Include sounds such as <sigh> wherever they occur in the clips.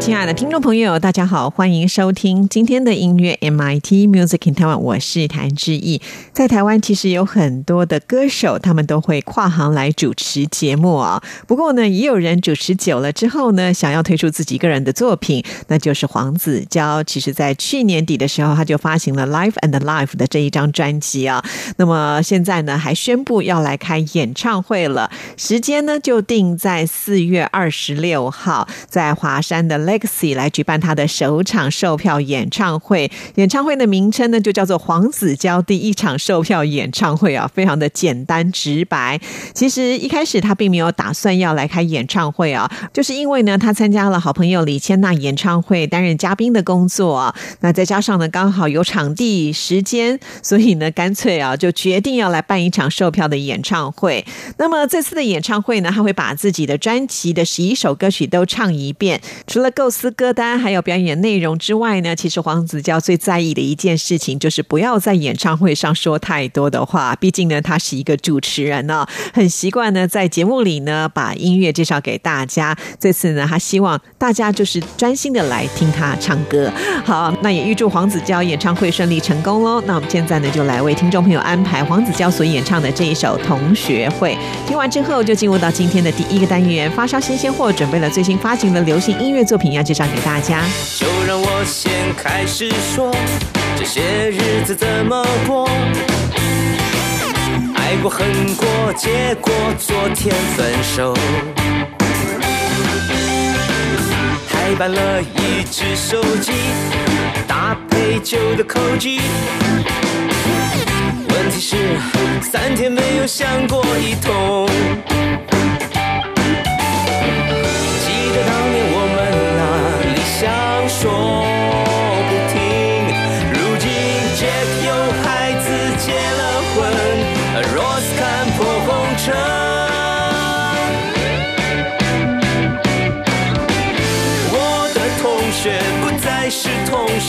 亲爱的听众朋友，大家好，欢迎收听今天的音乐 MIT Music in Taiwan，我是谭志毅。在台湾，其实有很多的歌手，他们都会跨行来主持节目啊。不过呢，也有人主持久了之后呢，想要推出自己个人的作品，那就是黄子佼。其实，在去年底的时候，他就发行了《Life and Life》的这一张专辑啊。那么现在呢，还宣布要来开演唱会了，时间呢就定在四月二十六号，在华山的。Legacy 来举办他的首场售票演唱会，演唱会的名称呢就叫做黄子佼第一场售票演唱会啊，非常的简单直白。其实一开始他并没有打算要来开演唱会啊，就是因为呢他参加了好朋友李千娜演唱会担任嘉宾的工作，那再加上呢刚好有场地时间，所以呢干脆啊就决定要来办一场售票的演唱会。那么这次的演唱会呢，他会把自己的专辑的十一首歌曲都唱一遍，除了。构思歌单还有表演内容之外呢，其实黄子佼最在意的一件事情就是不要在演唱会上说太多的话。毕竟呢，他是一个主持人呢，很习惯呢在节目里呢把音乐介绍给大家。这次呢，他希望大家就是专心的来听他唱歌。好，那也预祝黄子佼演唱会顺利成功喽。那我们现在呢，就来为听众朋友安排黄子佼所演唱的这一首《同学会》。听完之后，就进入到今天的第一个单元——发烧新鲜货，准备了最新发行的流行音乐作品。要介绍给大家，就让我先开始说，这些日子怎么过？爱过恨过，结果昨天分手，还办了一只手机，搭配旧的口机。问题是三天没有想过一通。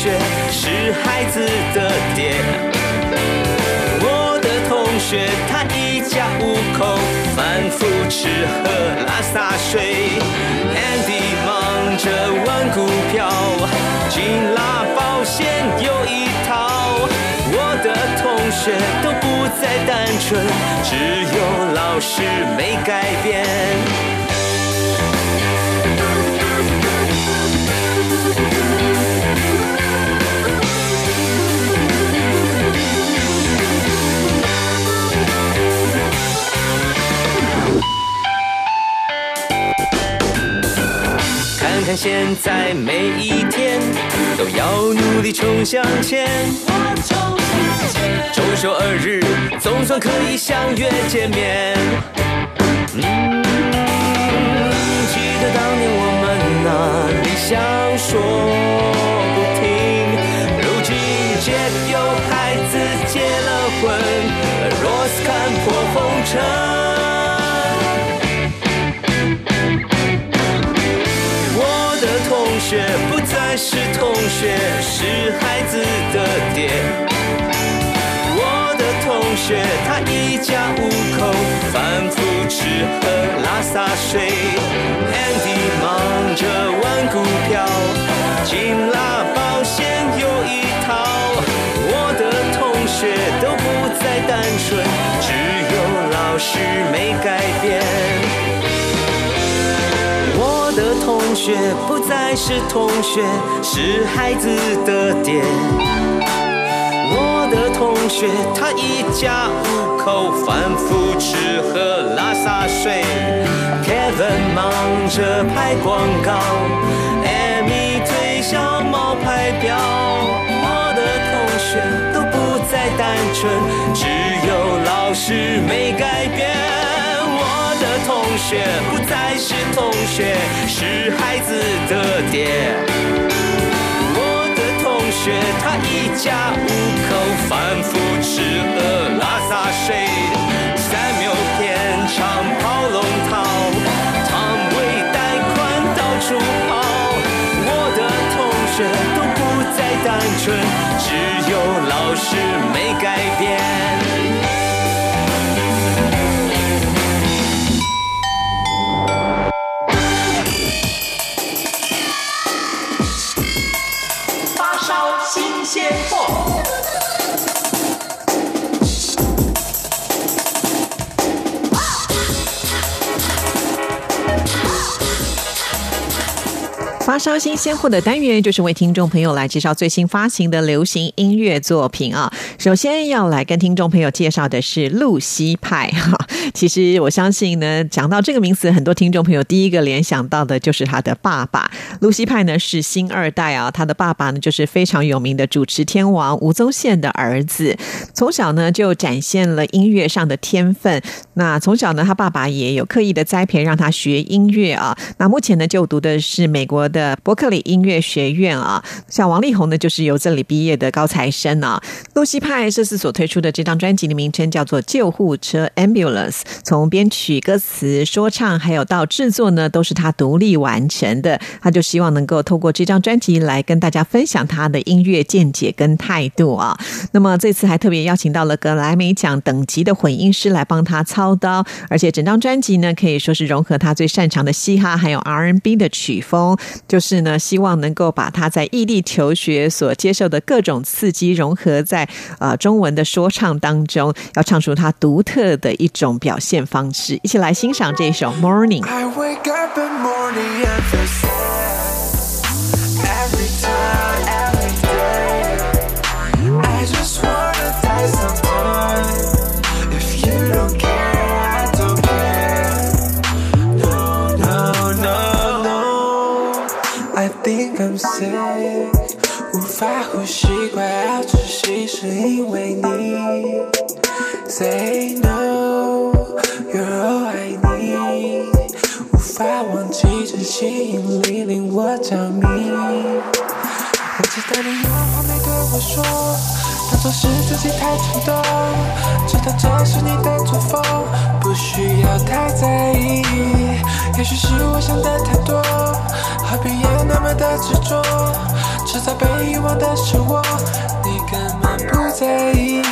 学，是孩子的爹。我的同学他一家五口，反复吃喝拉撒睡。Andy 忙着玩股票。金拉保险有一套，我的同学都不再单纯，只有老师没改变。现在每一天都要努力冲向前，周休二日总算可以相约见面。嗯，记得当年我们那理想说学不再是同学，是孩子的爹。我的同学，他一家五口，反复吃喝拉撒睡。Andy 忙着玩股票，金拉保险有一套。我的同学都不再单纯，只有老师没改变。同学，不再是同学，是孩子的爹。我的同学，他一家五口，反复吃喝拉撒睡。Kevin 忙着拍广告，Amy 推销冒牌表。我的同学都不再单纯，只有老师没改变。学不再是同学，是孩子的爹。我的同学他一家五口反复吃喝拉撒睡，三秒片长跑龙套，汤唯带宽到处跑。我的同学都不再单纯，只有老师烧新鲜货的单元，就是为听众朋友来介绍最新发行的流行音乐作品啊。首先要来跟听众朋友介绍的是露西派哈。其实我相信呢，讲到这个名词，很多听众朋友第一个联想到的就是他的爸爸。露西派呢是新二代啊，他的爸爸呢就是非常有名的主持天王吴宗宪的儿子，从小呢就展现了音乐上的天分。那从小呢，他爸爸也有刻意的栽培，让他学音乐啊。那目前呢，就读的是美国的伯克利音乐学院啊。像王力宏呢，就是由这里毕业的高材生啊。露西派这次所推出的这张专辑的名称叫做《救护车 Ambulance》，从编曲、歌词、说唱，还有到制作呢，都是他独立完成的。他就希望能够透过这张专辑来跟大家分享他的音乐见解跟态度啊。那么这次还特别邀请到了格莱美奖等级的混音师来帮他操刀，而且整张专辑呢可以说是融合他最擅长的嘻哈还有 R&B 的曲风，就是呢希望能够把他在异地求学所接受的各种刺激融合在呃中文的说唱当中，要唱出他独特的一种表现方式。一起来欣赏这一首《Morning》。Say，无法呼吸，快要窒息，是因为你。Say no, you're all I need. 无法忘记这吸引力令我着迷。我记得你有话没对我说，总是自己太冲动，知道这是你的作风，不需要太在意。也许是我想的太多，何必要那么的执着？迟早被遗忘的是我，你根本不在意。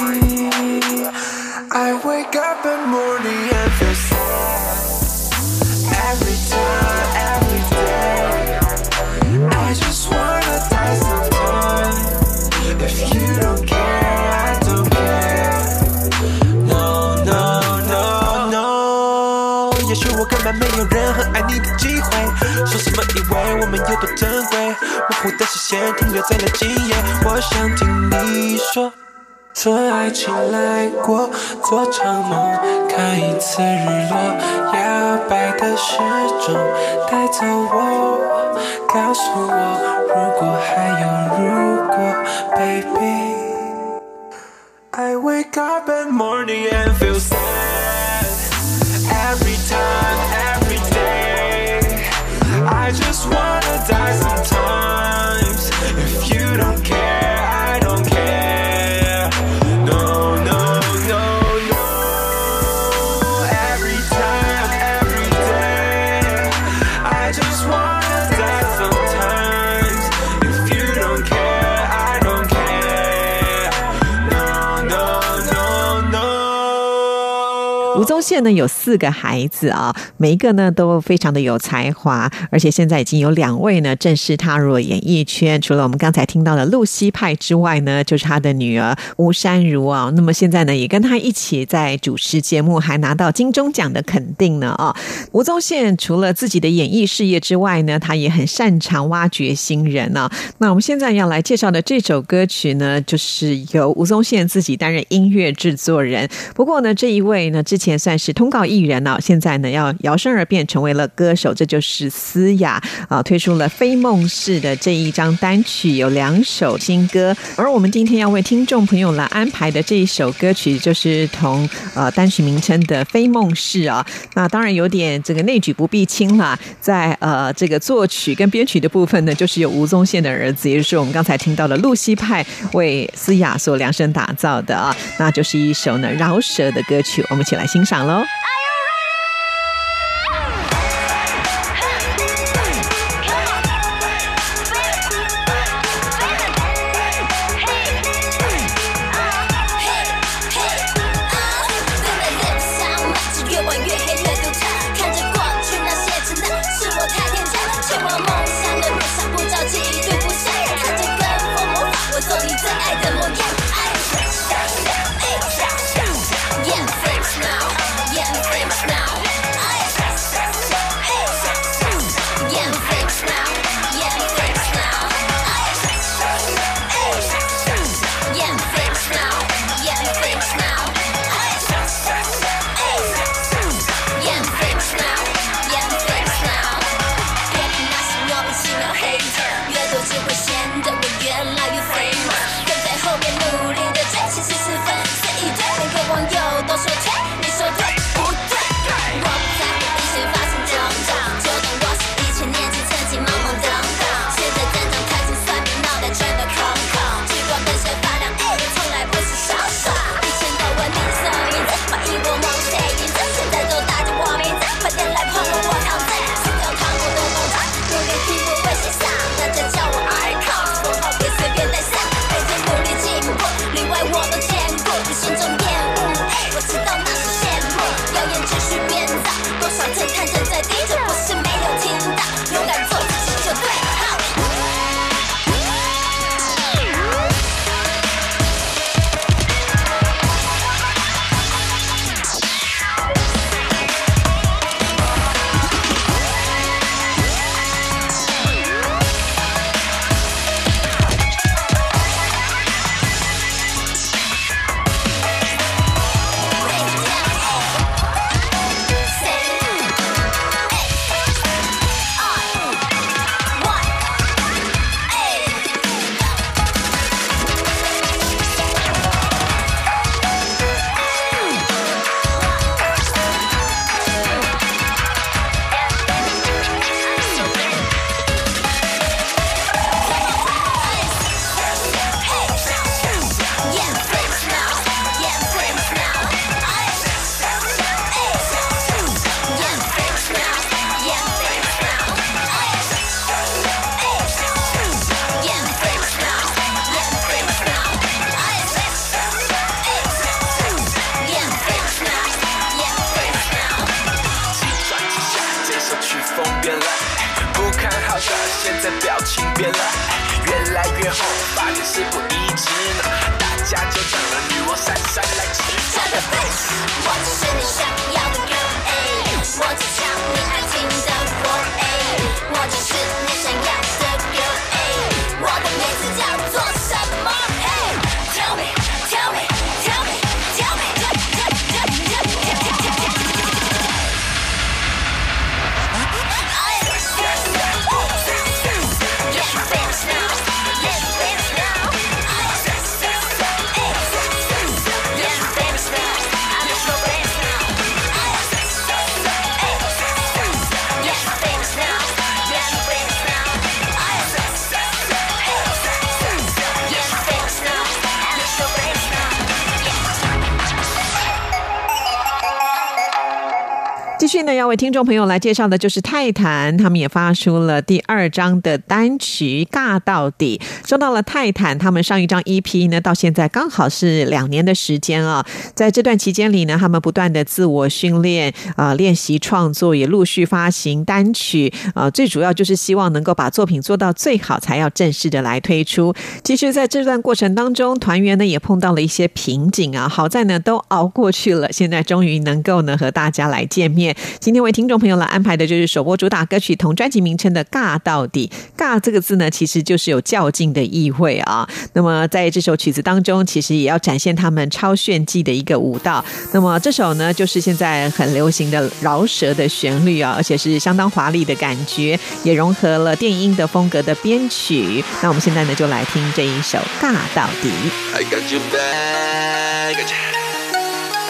I wake up in morning 也许我根本没有任何爱你的机会。说什么以为我们有多珍贵？模糊的视线停留在了今夜。我想听你说。说爱情来过，做场梦，看一次日落，摇摆的时钟带走我，告诉我，如果还有如果，baby。I wake up in morning and feel sad just wanna die sometimes. 现呢有四个孩子啊，每一个呢都非常的有才华，而且现在已经有两位呢正式踏入了演艺圈。除了我们刚才听到的露西派之外呢，就是他的女儿吴珊如啊。那么现在呢也跟他一起在主持节目，还拿到金钟奖的肯定呢啊。吴宗宪除了自己的演艺事业之外呢，他也很擅长挖掘新人啊。那我们现在要来介绍的这首歌曲呢，就是由吴宗宪自己担任音乐制作人。不过呢，这一位呢之前算是通告艺人呢、现在呢要摇身而变成为了歌手，这就是思雅啊，推出了《非梦式》的这一张单曲，有两首新歌。而我们今天要为听众朋友来安排的这一首歌曲，就是同呃单曲名称的《非梦式》啊。那当然有点这个内举不避亲啦，在呃这个作曲跟编曲的部分呢，就是有吴宗宪的儿子，也就是我们刚才听到的露西派为思雅所量身打造的啊，那就是一首呢饶舌的歌曲，我们一起来欣赏 Hello? 继续呢，要为听众朋友来介绍的就是泰坦，他们也发出了第二张的单曲《尬到底》。说到了泰坦，他们上一张 EP 呢，到现在刚好是两年的时间啊。在这段期间里呢，他们不断的自我训练啊、练习创作，也陆续发行单曲啊、最主要就是希望能够把作品做到最好，才要正式的来推出。其实，在这段过程当中，团员呢也碰到了一些瓶颈啊，好在呢都熬过去了，现在终于能够呢和大家来见面。今天为听众朋友来安排的就是首播主打歌曲同专辑名称的《尬到底》。尬这个字呢，其实就是有较劲的意味啊。那么在这首曲子当中，其实也要展现他们超炫技的一个舞蹈。那么这首呢，就是现在很流行的饶舌的旋律啊，而且是相当华丽的感觉，也融合了电音的风格的编曲。那我们现在呢，就来听这一首《尬到底》。I got you back.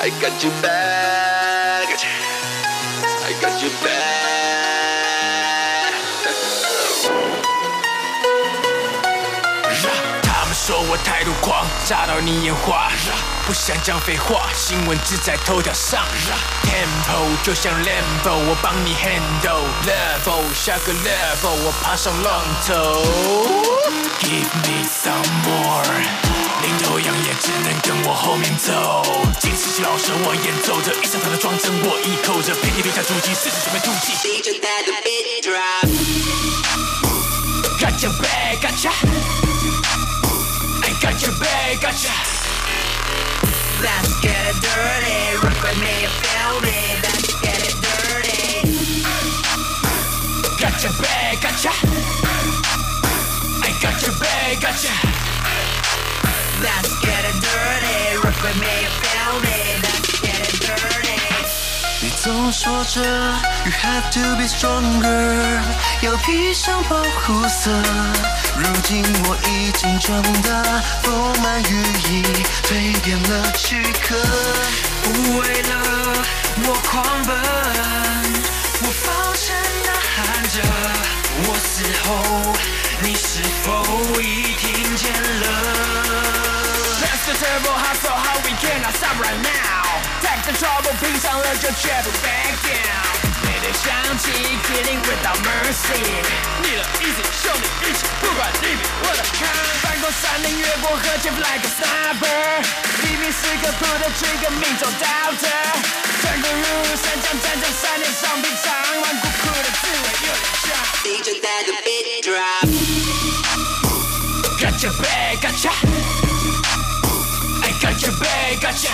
I got you back. I got you back. 他们说我态度狂，炸到你眼花。不想讲废话，新闻只在头条上。Tempo 就像 Lambo，我帮你 handle。Level 下个 level，我爬上浪头。Give me some more，领头羊也只能跟我后面走。金丝鸡老舌我演奏着，一上场的装帧我一扣着，遍地留下足迹，四处准备突击。DJ 带着 beat drop. Got your back, gotcha. I got your back, gotcha. Let's get it dirty. Rock with me, feel me. Let's get it dirty. Got your back, gotcha. I got your back, gotcha. Let's get it dirty. Rock with me, you feel me. Let's get it dirty. 你总说着 You have to be stronger，要披上保护色。如今我已经长大，风满羽翼，蜕变了躯壳。不为了我狂奔，我放声呐喊着，我死后，你是否已听见了？Let's the turbo hustle, how we cannot stop right now. Take the trouble，拼上了就绝不 back down。每天想起 killing without mercy，你的 easy 兄弟一起，不管你比我的强。翻过山岭，越过河，chip like a sniper。黎明时刻 pull the trigger，命中 doubter。穿过如山江，战将三年上兵场， Gotcha.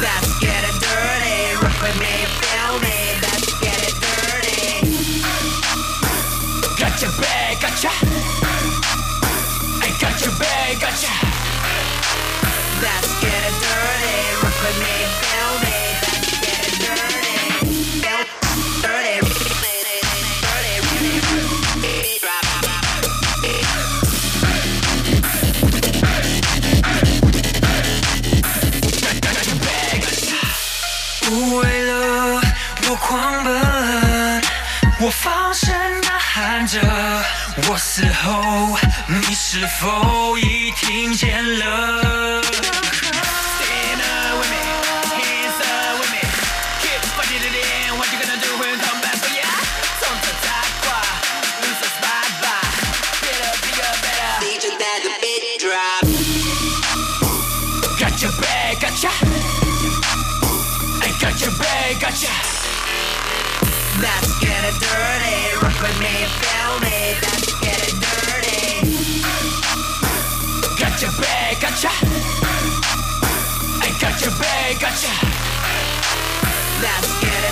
Let's get it dirty. Rock with me, feel me. Let's get it dirty. Got your back, gotcha. I got your back, gotcha. By. Better, bigger, better. DJ 带着 beat drop. Got your back, gotcha. I got your back, gotcha. Let's get it dirty. Rock your back, gotcha. Let's get it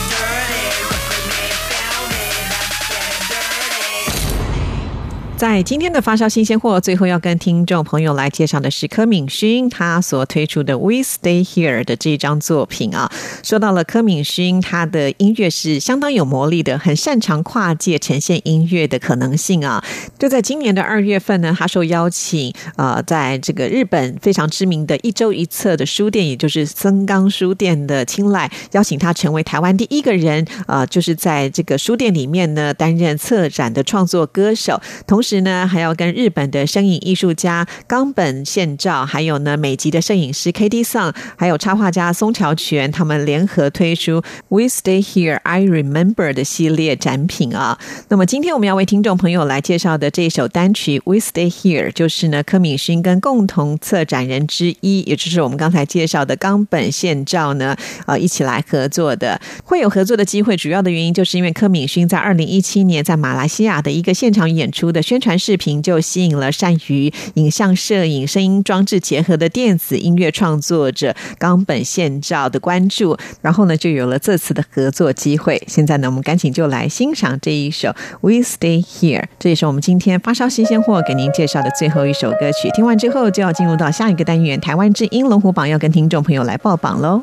在今天的发烧新鲜货，最后要跟听众朋友来介绍的是柯敏勋他所推出的《We Stay Here》的这一张作品啊。说到了柯敏勋，他的音乐是相当有魔力的，很擅长跨界呈现音乐的可能性啊。就在今年的二月份呢，他受邀请，呃，在这个日本非常知名的一周一册的书店，也就是森冈书店的青睐，邀请他成为台湾第一个人，呃，就是在这个书店里面呢担任策展的创作歌手，同时呢还要跟日本的声影艺术家冈本宪照，还有呢美籍的摄影师 K D Song，还有插画家松桥泉，他们联合推出 We Stay Here I Remember 的系列展品啊。那么今天我们要为听众朋友来介绍的这首单曲《We Stay Here》，就是呢柯敏勋跟共同策展人之一，也就是我们刚才介绍的冈本宪照呢，呃一起来合作的。会有合作的机会，主要的原因就是因为柯敏勋在二零一七年在马来西亚的一个现场演出的宣宣传视频就吸引了善于影像摄影、声音装置结合的电子音乐创作者冈本宪照的关注，然后呢，就有了这次的合作机会。现在呢，我们赶紧就来欣赏这一首《We Stay Here》，这也是我们今天发烧新鲜货给您介绍的最后一首歌曲。听完之后，就要进入到下一个单元——台湾之音龙虎榜，要跟听众朋友来报榜喽。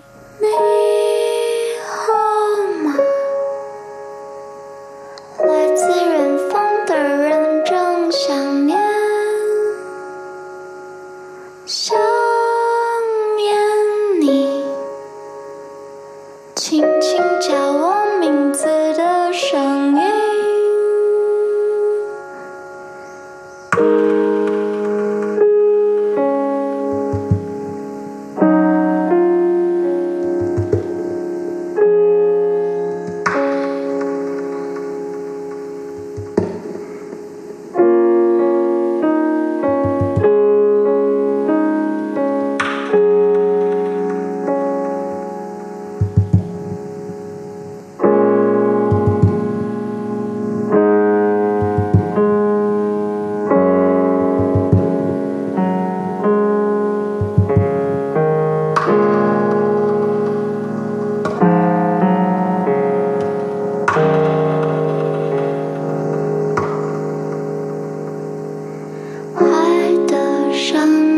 上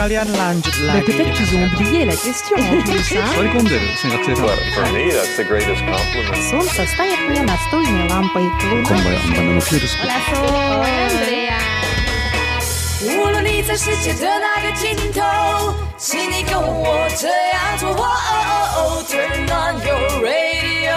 pendengar sekalian lanjut Mais lagi. peut-être qu'ils ont oublié la question en plus, <laughs> hein 取り込んでる先学生さん For me, that's the greatest compliment. Солнце стоит мне настольной лампой. こんばんは、バナナキュールスピ Andrea. 无论你在世界的哪个尽头，请你跟我这样做。哦哦哦，Turn on your radio，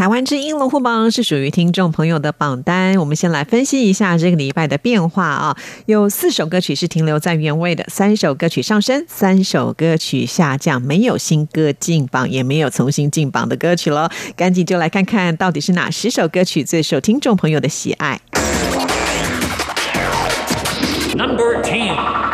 台湾之音龙虎榜是属于听众朋友的榜单。我们先来分析一下这个礼拜的变化啊，有四首歌曲是停留在原位的，三首歌曲上升，三首歌曲下降，没有新歌进榜，也没有重新进榜的歌曲了。赶紧就来看看到底是哪十首歌曲最受听众朋友的喜爱。Number ten.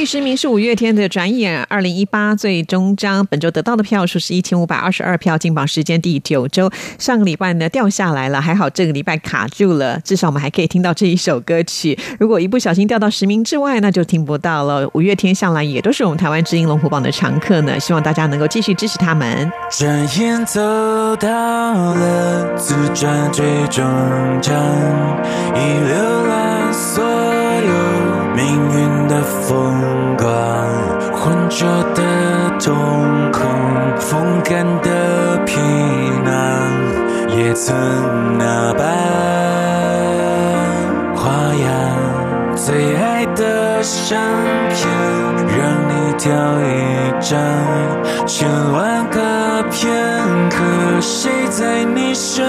第十名是五月天的《转眼》，二零一八最终章，本周得到的票数是一千五百二十二票，进榜时间第九周。上个礼拜呢掉下来了，还好这个礼拜卡住了，至少我们还可以听到这一首歌曲。如果一不小心掉到十名之外，那就听不到了。五月天向来也都是我们台湾知音龙虎榜的常客呢，希望大家能够继续支持他们。转眼走到了自转最终章，已浏览所有命运风光，浑浊的瞳孔，风干的皮囊，也曾那般花样。最爱的相片，让你挑一张，千万个片刻，谁在你身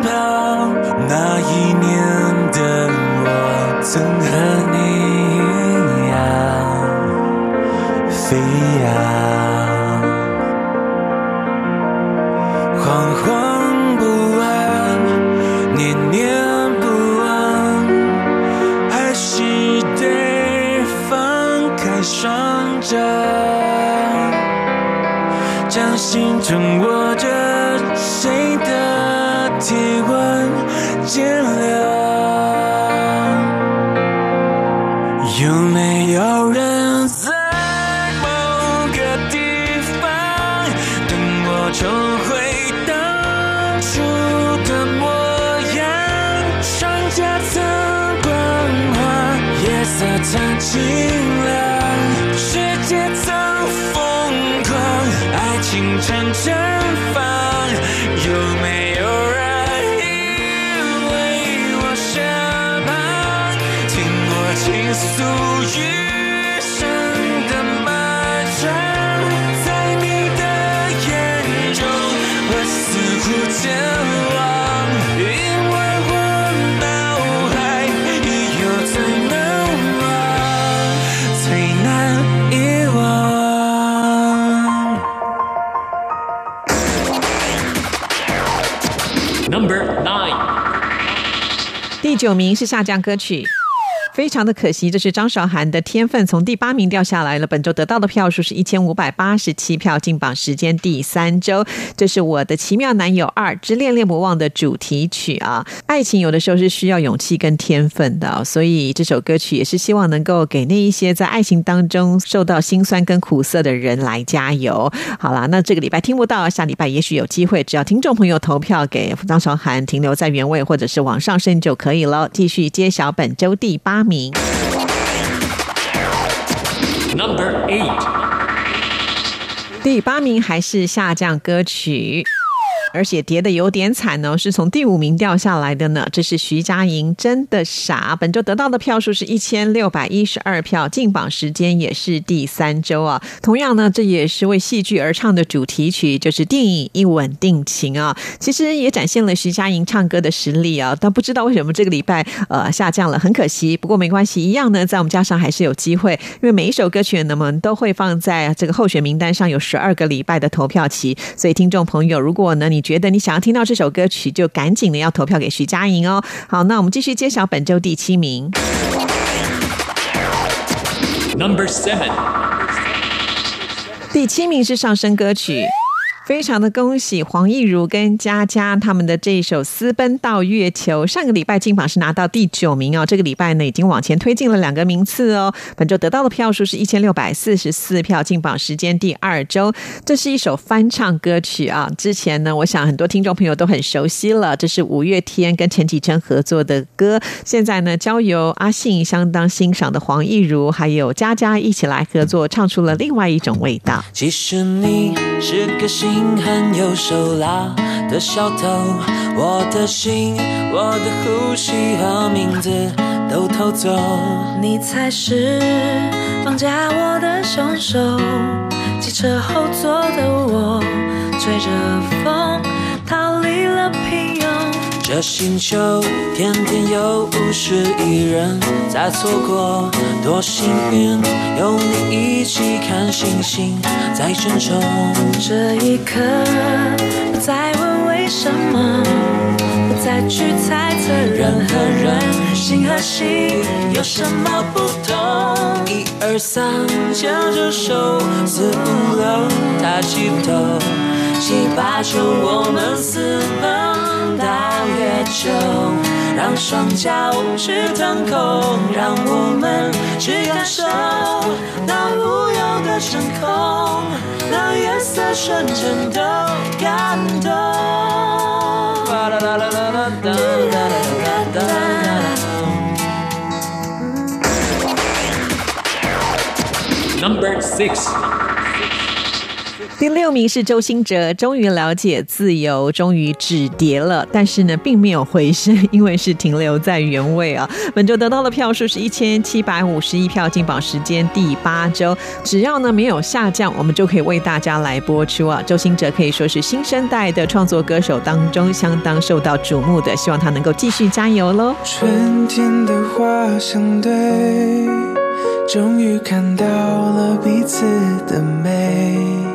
旁？那一年的我，曾和我倾诉余生的漫长？在你的眼中，我似乎健忘，因为我脑海已有最难忘，最难遗忘。第九名是下降歌曲。非常的可惜，这是张韶涵的天分从第八名掉下来了。本周得到的票数是一千五百八十七票，进榜时间第三周。这是我的奇妙男友二之恋恋不忘的主题曲啊！爱情有的时候是需要勇气跟天分的、所以这首歌曲也是希望能够给那一些在爱情当中受到辛酸跟苦涩的人来加油。好啦，那这个礼拜听不到，下礼拜也许有机会，只要听众朋友投票给张韶涵停留在原位或者是往上升就可以了。继续揭晓本周第八名。Number eight. 第八名还是下降歌曲。而且跌的有点惨哦，是从第五名掉下来的呢。这是徐佳莹真的傻，本周得到的票数是一千六百一十二票，进榜时间也是第三周啊。同样呢，这也是为戏剧而唱的主题曲，就是电影《一吻定情》啊。其实也展现了徐佳莹唱歌的实力啊，但不知道为什么这个礼拜呃下降了，很可惜。不过没关系，一样呢，在我们加上还是有机会，因为每一首歌曲呢，我们都会放在这个候选名单上，有十二个礼拜的投票期。所以听众朋友，如果呢你觉得你想要听到这首歌曲，就赶紧的要投票给徐佳莹哦。好，那我们继续揭晓本周第七名。Number seven. 第七名是上升歌曲。非常的恭喜黄义儒跟佳佳他们的这一首《私奔到月球》，上个礼拜金榜是拿到第九名哦，这个礼拜呢已经往前推进了两个名次哦。本周得到的票数是一千六百四十四票，进榜时间第二周。这是一首翻唱歌曲啊，之前呢，我想很多听众朋友都很熟悉了，这是五月天跟陈绮贞合作的歌。现在呢，交由阿信相当欣赏的黄义儒还有佳佳一起来合作，唱出了另外一种味道。其实你是个心心狠又手辣的小偷，我的心、我的呼吸和名字都偷走。你才是绑架我的凶手。汽车后座的我，吹着风逃离了平庸这星球天天有五十亿人在错过，多幸运有你一起看星星在争宠。这一刻，不再问为什么，不再去猜测人和人心和心有什么不同。一二三，牵着手，四五六，抬起头，七八九，我们私奔到月球，让双脚去腾空，让我们去感受那无忧的真空，让夜色瞬间都感动。Number six，第六名是周兴哲，终于了解自由，终于止跌了，但是呢，并没有回升，因为是停留在原位啊。<laughs> 本周得到的票数是一千七百五十一票，进榜时间第八周，只要呢没有下降，我们就可以为大家来播出啊。周兴哲可以说是新生代的创作歌手当中相当受到瞩目的，希望他能够继续加油喽。春天的花相对，终于看到了彼此的美。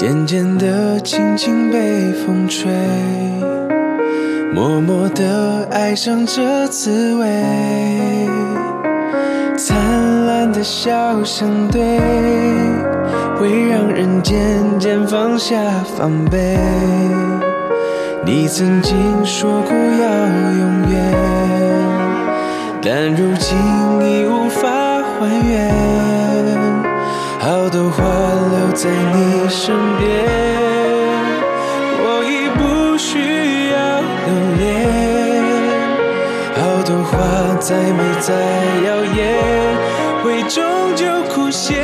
渐渐的，轻轻被风吹，默默的爱上这滋味。灿烂的笑相对，会让人渐渐放下防备。你曾经说过要永远，但如今已无法还原。好多话留在你身边，我已不需要留恋。好多话再美再耀眼，会终究枯谢。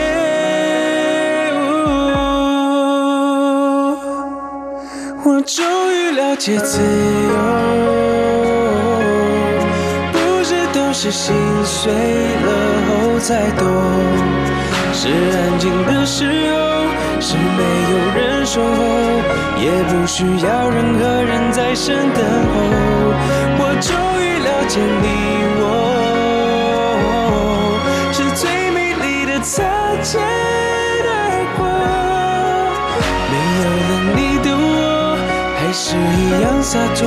我终于了解自由，不是都是心碎了后才懂。是安静的时候，是没有人守候，也不需要任何人在身等候。我终于了解你我，是最美丽的擦肩而过。没有了你的我，还是一样洒脱。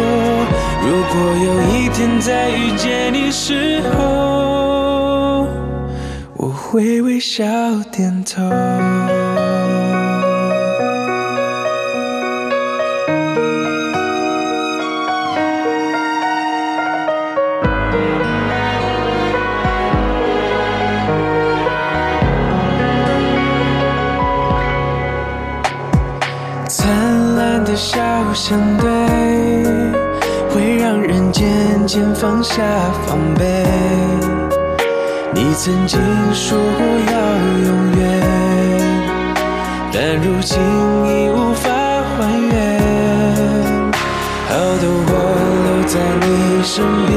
如果有一天再遇见你时候，我会微笑点头。灿烂的笑相对，会让人渐渐放下防备。你曾经说过要永远，但如今已无法还原。好多话留在你身边，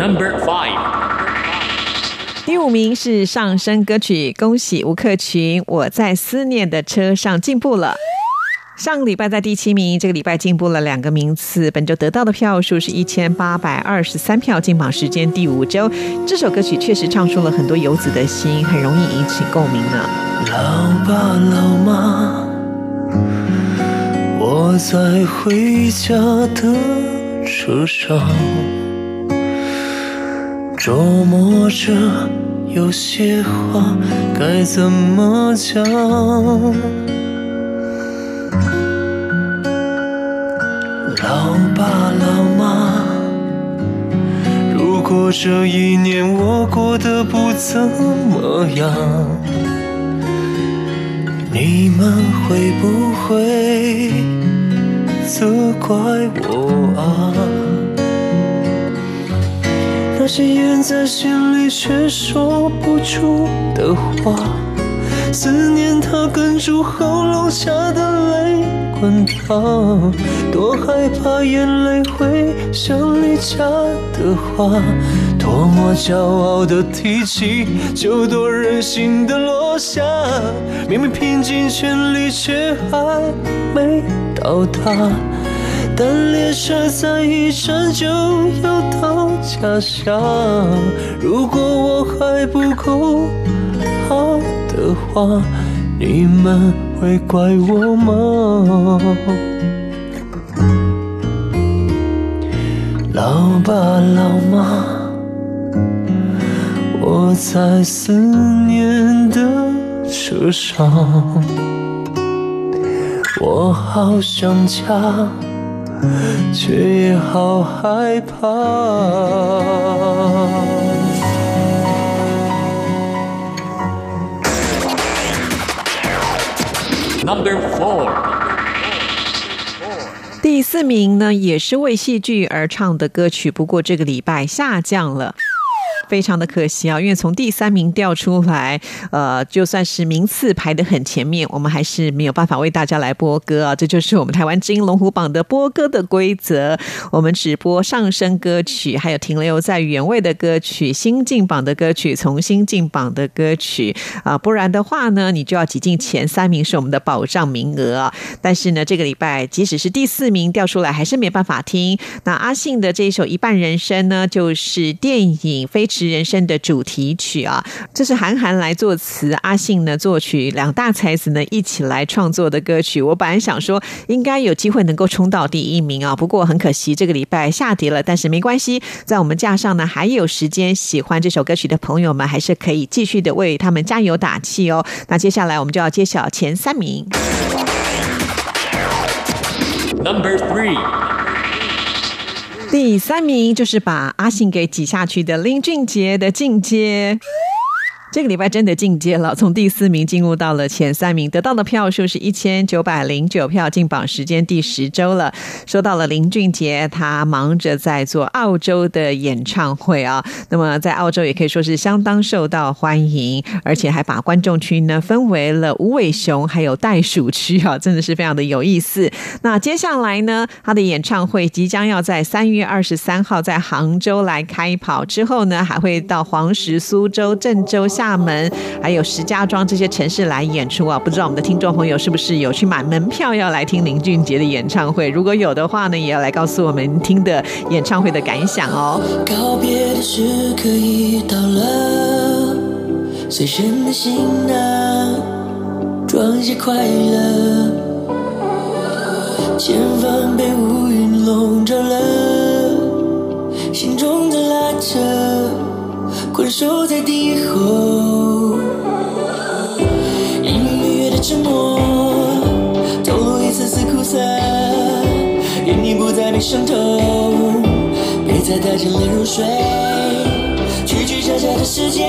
Number five，第五名是上升歌曲，恭喜吴克群，我在思念的车上进步了。上个礼拜在第七名，这个礼拜进步了两个名次。本周得到的票数是一千八百二十三票，进榜时间第五周。这首歌曲确实唱出了很多游子的心，很容易引起共鸣呢。老爸老妈，我在回家的车上，琢磨着有些话该怎么讲。老爸老妈，如果这一年我过得不怎么样。你们会不会责怪我啊？那些咽在心里却说不出的话，思念它哽住喉咙下的泪滚烫，多害怕眼泪会像离家的花，多么骄傲的提起，就多任性的落下。明明拼尽全力，却还没到达。但列车在一站就要到家乡，如果我还不够好的话，你们会怪我吗？老爸老妈，我在思念的车上，我好想家。却也好害怕。Number four，第四名呢，也是为戏剧而唱的歌曲，不过这个礼拜下降了。非常的可惜啊，因为从第三名掉出来，呃，就算是名次排得很前面，我们还是没有办法为大家来播歌啊。这就是我们台湾之音龙虎榜的播歌的规则，我们只播上升歌曲，还有停留在原位的歌曲、新进榜的歌曲、重新进榜的歌曲啊，不然的话呢，你就要挤进前三名是我们的保障名额。但是呢，这个礼拜即使是第四名掉出来，还是没办法听。那阿信的这一首《一半人生》呢，就是电影《飞驰是人生》的主题曲啊，这是韩寒来作词，阿信呢作曲，两大才子呢一起来创作的歌曲。我本来想说应该有机会能够冲到第一名啊，不过很可惜这个礼拜下跌了，但是没关系，在我们架上呢还有时间，喜欢这首歌曲的朋友们还是可以继续的为他们加油打气哦。那接下来我们就要揭晓前三名。Number three，第三名就是把阿信给挤下去的林俊杰的进阶。这个礼拜真的进阶了，从第四名进入到了前三名，得到的票数是一千九百零九票，进榜时间第十周了。说到了林俊杰，他忙着在做澳洲的演唱会啊，那么在澳洲也可以说是相当受到欢迎，而且还把观众区呢分为了无尾熊还有袋鼠区啊，真的是非常的有意思。那接下来呢，他的演唱会即将要在三月二十三号在杭州来开跑，之后呢还会到黄石、苏州、郑州、厦门，还有石家庄这些城市来演出啊。不知道我们的听众朋友是不是有去买门票要来听林俊杰的演唱会？如果有的话呢，也要来告诉我们听的演唱会的感想哦。告别的时刻已到了，随身的行囊装些快乐，前方被乌云笼罩了，心中的拉扯，困守在地后，隐隐约约的沉默，透露一丝丝苦涩，愿你不再被伤透。别再带着泪入睡，曲曲折折的世界，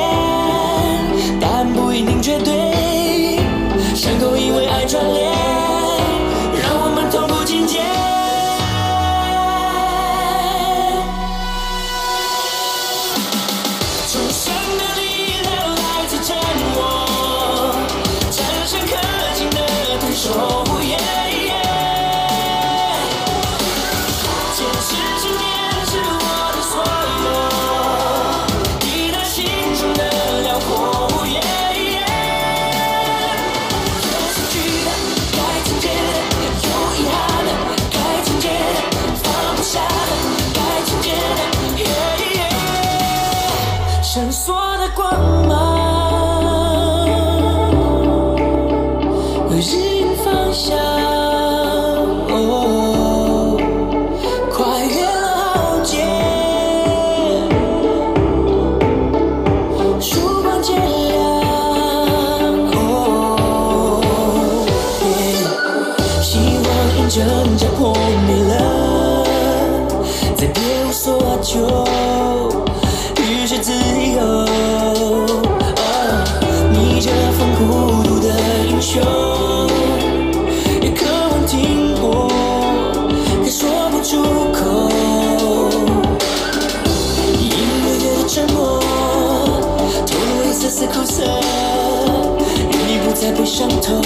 头，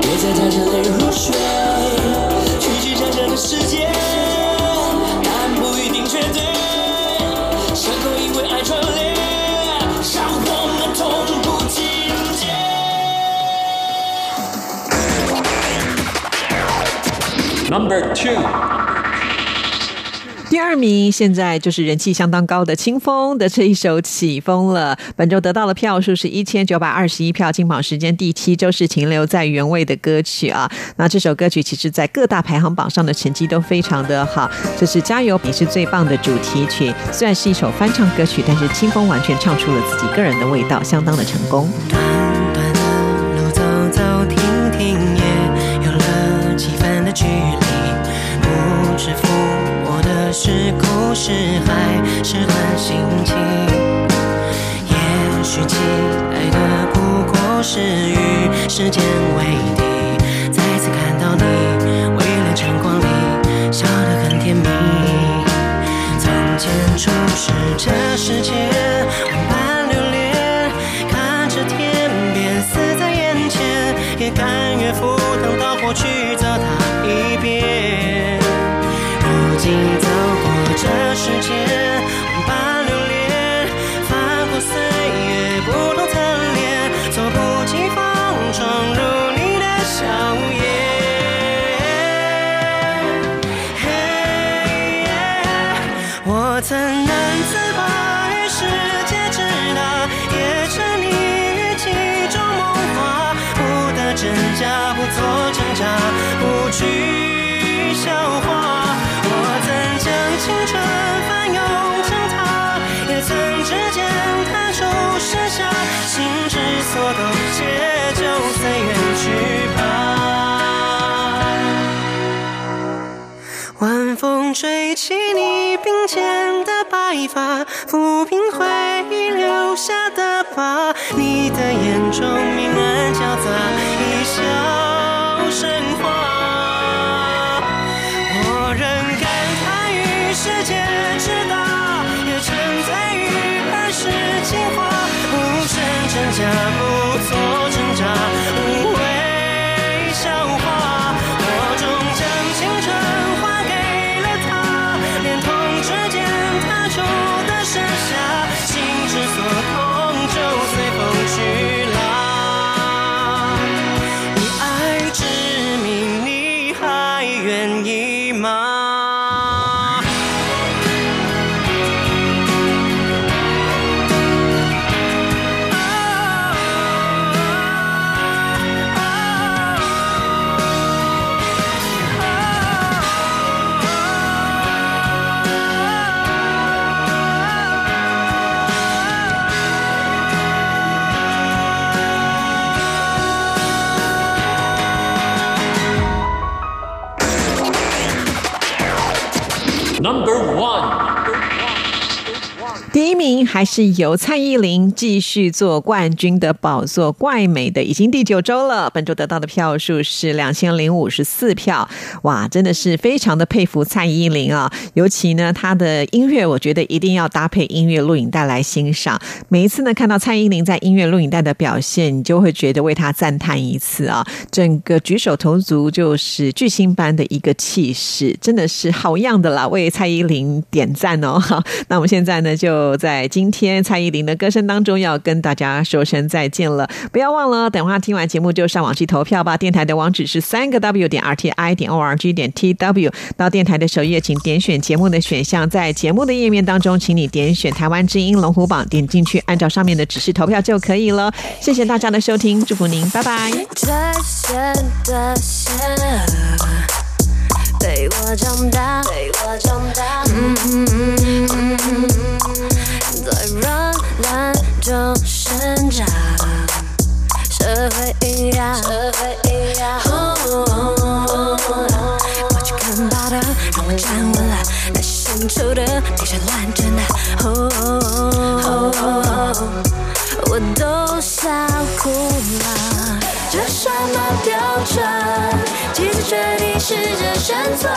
别在台上泪如水，曲曲折折的世界，答案不一定绝对，伤口因为爱串联，让我们同步境界。Number two，第二名现在就是人气相当高的清风的这一首《起风了》，本周得到的票数是一千九百二十一票，金榜时间第七周是停留在原位的歌曲啊。那这首歌曲其实在各大排行榜上的成绩都非常的好，这是《加油你是最棒》的主题曲。虽然是一首翻唱歌曲，但是清风完全唱出了自己个人的味道，相当的成功。短短的路走走停停，也有了几分的距离。是苦是还是段心情。也许期待的不过是与时间为敌。再次看到你，微亮晨光里，笑得很甜蜜。从前初识这世界，万般留恋，看着天边死在眼前，也甘愿赴汤蹈火去走它一遍。如今吹起你鬓间的白发，抚平回忆留下的疤。你的眼中还是由蔡依林继续做冠军的宝座，怪美的已经第九周了，本周得到的票数是两千零五十四票，哇，真的是非常的佩服蔡依林啊！尤其呢，她的音乐，我觉得一定要搭配音乐录影带来欣赏。每一次呢，看到蔡依林在音乐录影带的表现，你就会觉得为她赞叹一次啊！整个举手投足就是巨星般的一个气势，真的是好样的啦！为蔡依林点赞哦！好，<laughs> 那我们现在呢，就在今天蔡依林的歌声当中，要跟大家说声再见了。不要忘了，等会听完节目就上网去投票吧。电台的网址是三个 W 点 RTI 点 ORG 点 TW。到电台的首页，请点选节目的选项，在节目的页面当中，请你点选台湾之音龙虎榜，点进去，按照上面的指示投票就可以了。谢谢大家的收听，祝福您，拜拜。陪我长大，陪我长大，嗯嗯嗯嗯嗯，在软烂中生长，社会营养，社会营养。过去看到的让我站稳了，那深处的那些乱真的，我都笑哭了。这什么标准？几次决定试着生存？